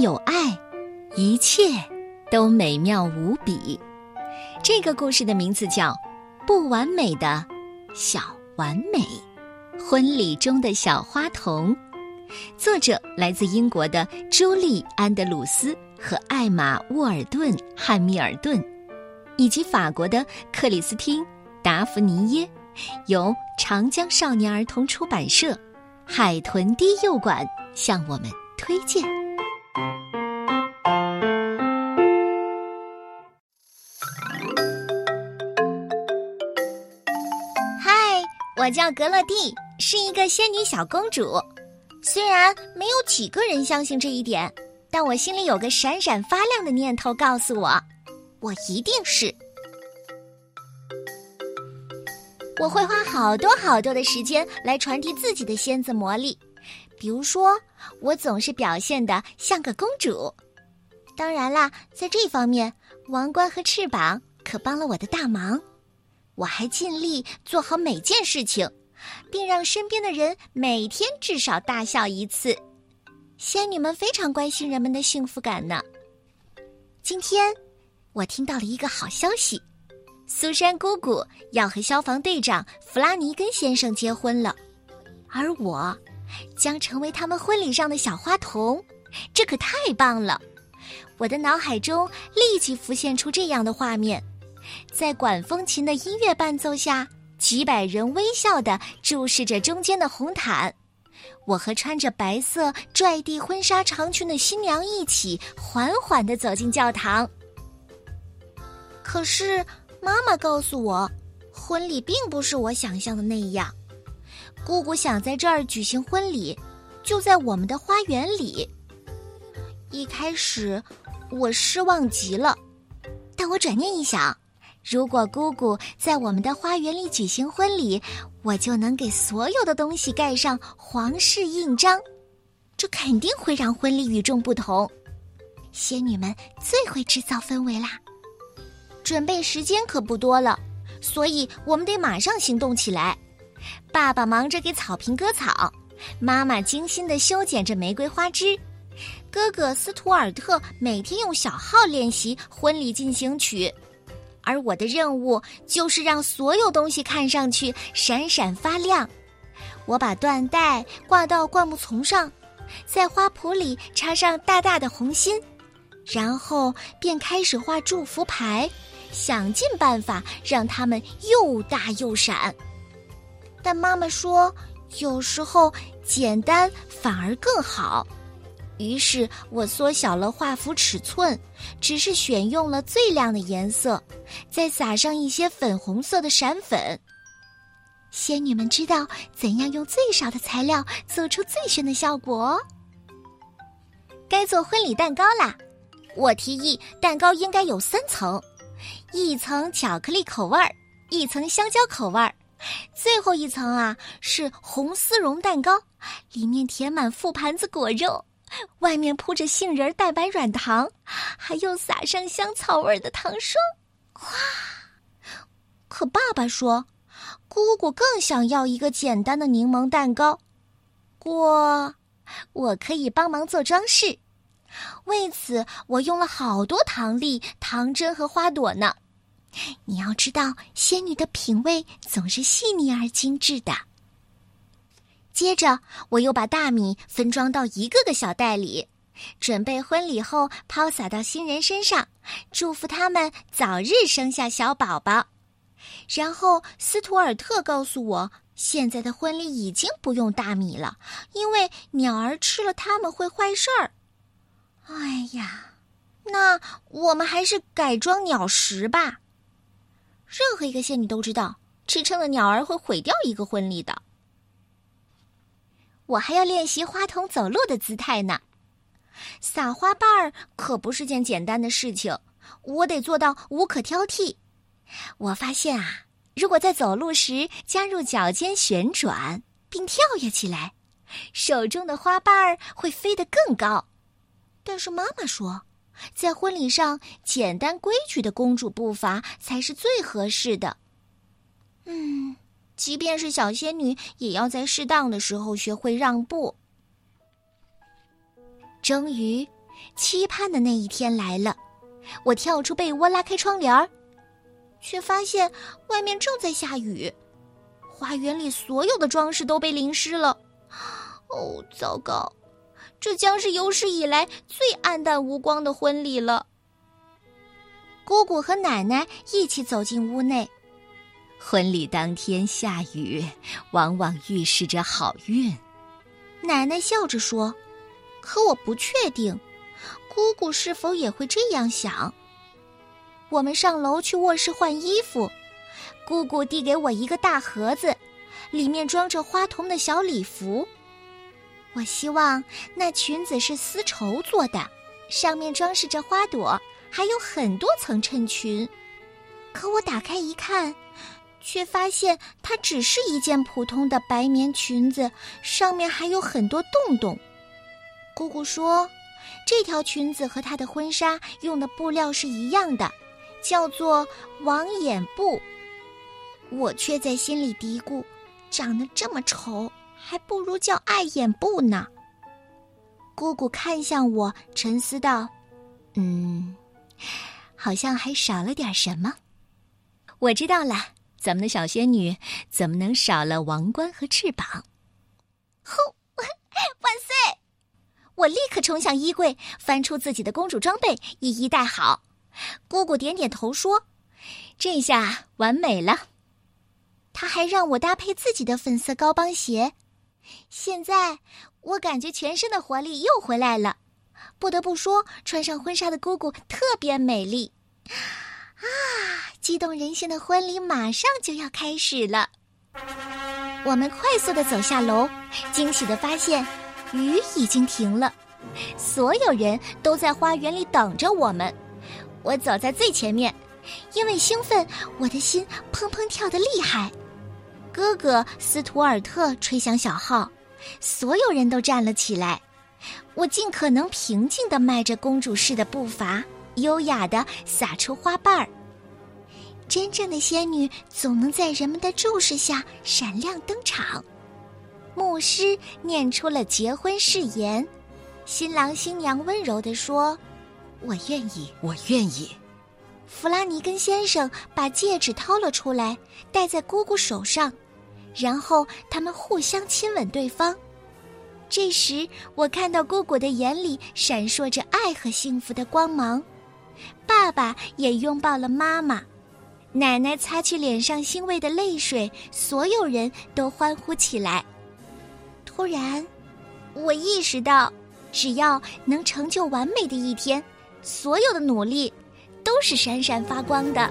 有爱，一切都美妙无比。这个故事的名字叫《不完美的小完美》，婚礼中的小花童。作者来自英国的朱莉·安德鲁斯和艾玛·沃尔顿·汉密尔顿，以及法国的克里斯汀·达芙妮耶，由长江少年儿童出版社、海豚低幼馆向我们推荐。嗨，我叫格乐蒂，是一个仙女小公主。虽然没有几个人相信这一点，但我心里有个闪闪发亮的念头告诉我，我一定是。我会花好多好多的时间来传递自己的仙子魔力，比如说，我总是表现的像个公主。当然啦，在这方面，王冠和翅膀可帮了我的大忙。我还尽力做好每件事情。并让身边的人每天至少大笑一次。仙女们非常关心人们的幸福感呢。今天，我听到了一个好消息：苏珊姑姑要和消防队长弗拉尼根先生结婚了，而我将成为他们婚礼上的小花童。这可太棒了！我的脑海中立即浮现出这样的画面：在管风琴的音乐伴奏下。几百人微笑地注视着中间的红毯，我和穿着白色拽地婚纱长裙的新娘一起缓缓地走进教堂。可是，妈妈告诉我，婚礼并不是我想象的那样。姑姑想在这儿举行婚礼，就在我们的花园里。一开始，我失望极了，但我转念一想。如果姑姑在我们的花园里举行婚礼，我就能给所有的东西盖上皇室印章，这肯定会让婚礼与众不同。仙女们最会制造氛围啦！准备时间可不多了，所以我们得马上行动起来。爸爸忙着给草坪割草，妈妈精心的修剪着玫瑰花枝，哥哥斯图尔特每天用小号练习婚礼进行曲。而我的任务就是让所有东西看上去闪闪发亮。我把缎带挂到灌木丛上，在花圃里插上大大的红心，然后便开始画祝福牌，想尽办法让它们又大又闪。但妈妈说，有时候简单反而更好。于是我缩小了画幅尺寸，只是选用了最亮的颜色，再撒上一些粉红色的闪粉。仙女们知道怎样用最少的材料做出最炫的效果。该做婚礼蛋糕啦！我提议蛋糕应该有三层：一层巧克力口味儿，一层香蕉口味儿，最后一层啊是红丝绒蛋糕，里面填满覆盘子果肉。外面铺着杏仁蛋白软糖，还有撒上香草味的糖霜，哇！可爸爸说，姑姑更想要一个简单的柠檬蛋糕。过，我可以帮忙做装饰。为此，我用了好多糖粒、糖针和花朵呢。你要知道，仙女的品味总是细腻而精致的。接着，我又把大米分装到一个个小袋里，准备婚礼后抛洒到新人身上，祝福他们早日生下小宝宝。然后，斯图尔特告诉我，现在的婚礼已经不用大米了，因为鸟儿吃了它们会坏事儿。哎呀，那我们还是改装鸟食吧。任何一个仙女都知道，吃撑的鸟儿会毁掉一个婚礼的。我还要练习花童走路的姿态呢，撒花瓣儿可不是件简单的事情，我得做到无可挑剔。我发现啊，如果在走路时加入脚尖旋转并跳跃起来，手中的花瓣儿会飞得更高。但是妈妈说，在婚礼上简单规矩的公主步伐才是最合适的。嗯。即便是小仙女，也要在适当的时候学会让步。终于，期盼的那一天来了。我跳出被窝，拉开窗帘儿，却发现外面正在下雨，花园里所有的装饰都被淋湿了。哦，糟糕！这将是有史以来最暗淡无光的婚礼了。姑姑和奶奶一起走进屋内。婚礼当天下雨，往往预示着好运。奶奶笑着说：“可我不确定，姑姑是否也会这样想。”我们上楼去卧室换衣服，姑姑递给我一个大盒子，里面装着花童的小礼服。我希望那裙子是丝绸做的，上面装饰着花朵，还有很多层衬裙。可我打开一看。却发现它只是一件普通的白棉裙子，上面还有很多洞洞。姑姑说，这条裙子和她的婚纱用的布料是一样的，叫做网眼布。我却在心里嘀咕：长得这么丑，还不如叫爱眼布呢。姑姑看向我，沉思道：“嗯，好像还少了点什么。”我知道了。咱们的小仙女怎么能少了王冠和翅膀？呼，万岁！我立刻冲向衣柜，翻出自己的公主装备，一一戴好。姑姑点点头说：“这下完美了。”她还让我搭配自己的粉色高帮鞋。现在我感觉全身的活力又回来了。不得不说，穿上婚纱的姑姑特别美丽。啊！激动人心的婚礼马上就要开始了。我们快速的走下楼，惊喜的发现雨已经停了，所有人都在花园里等着我们。我走在最前面，因为兴奋，我的心砰砰跳得厉害。哥哥斯图尔特吹响小号，所有人都站了起来。我尽可能平静的迈着公主式的步伐。优雅的撒出花瓣儿。真正的仙女总能在人们的注视下闪亮登场。牧师念出了结婚誓言，新郎新娘温柔地说：“我愿意，我愿意。”弗拉尼根先生把戒指掏了出来，戴在姑姑手上，然后他们互相亲吻对方。这时，我看到姑姑的眼里闪烁着爱和幸福的光芒。爸爸也拥抱了妈妈，奶奶擦去脸上欣慰的泪水，所有人都欢呼起来。突然，我意识到，只要能成就完美的一天，所有的努力都是闪闪发光的。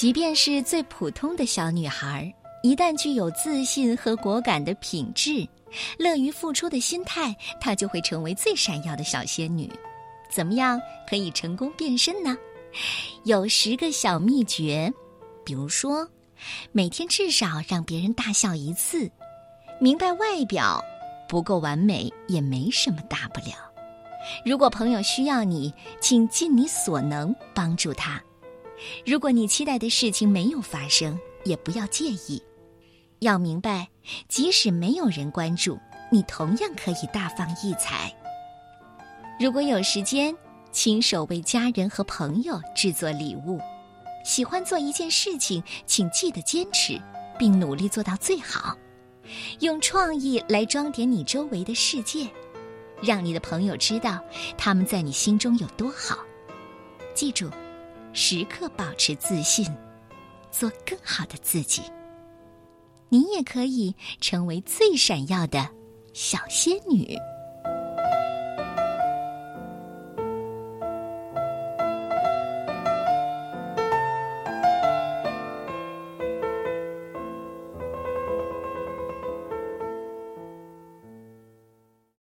即便是最普通的小女孩，一旦具有自信和果敢的品质，乐于付出的心态，她就会成为最闪耀的小仙女。怎么样可以成功变身呢？有十个小秘诀，比如说，每天至少让别人大笑一次。明白外表不够完美也没什么大不了。如果朋友需要你，请尽你所能帮助他。如果你期待的事情没有发生，也不要介意。要明白，即使没有人关注，你同样可以大放异彩。如果有时间，亲手为家人和朋友制作礼物。喜欢做一件事情，请记得坚持，并努力做到最好。用创意来装点你周围的世界，让你的朋友知道他们在你心中有多好。记住。时刻保持自信，做更好的自己。你也可以成为最闪耀的小仙女。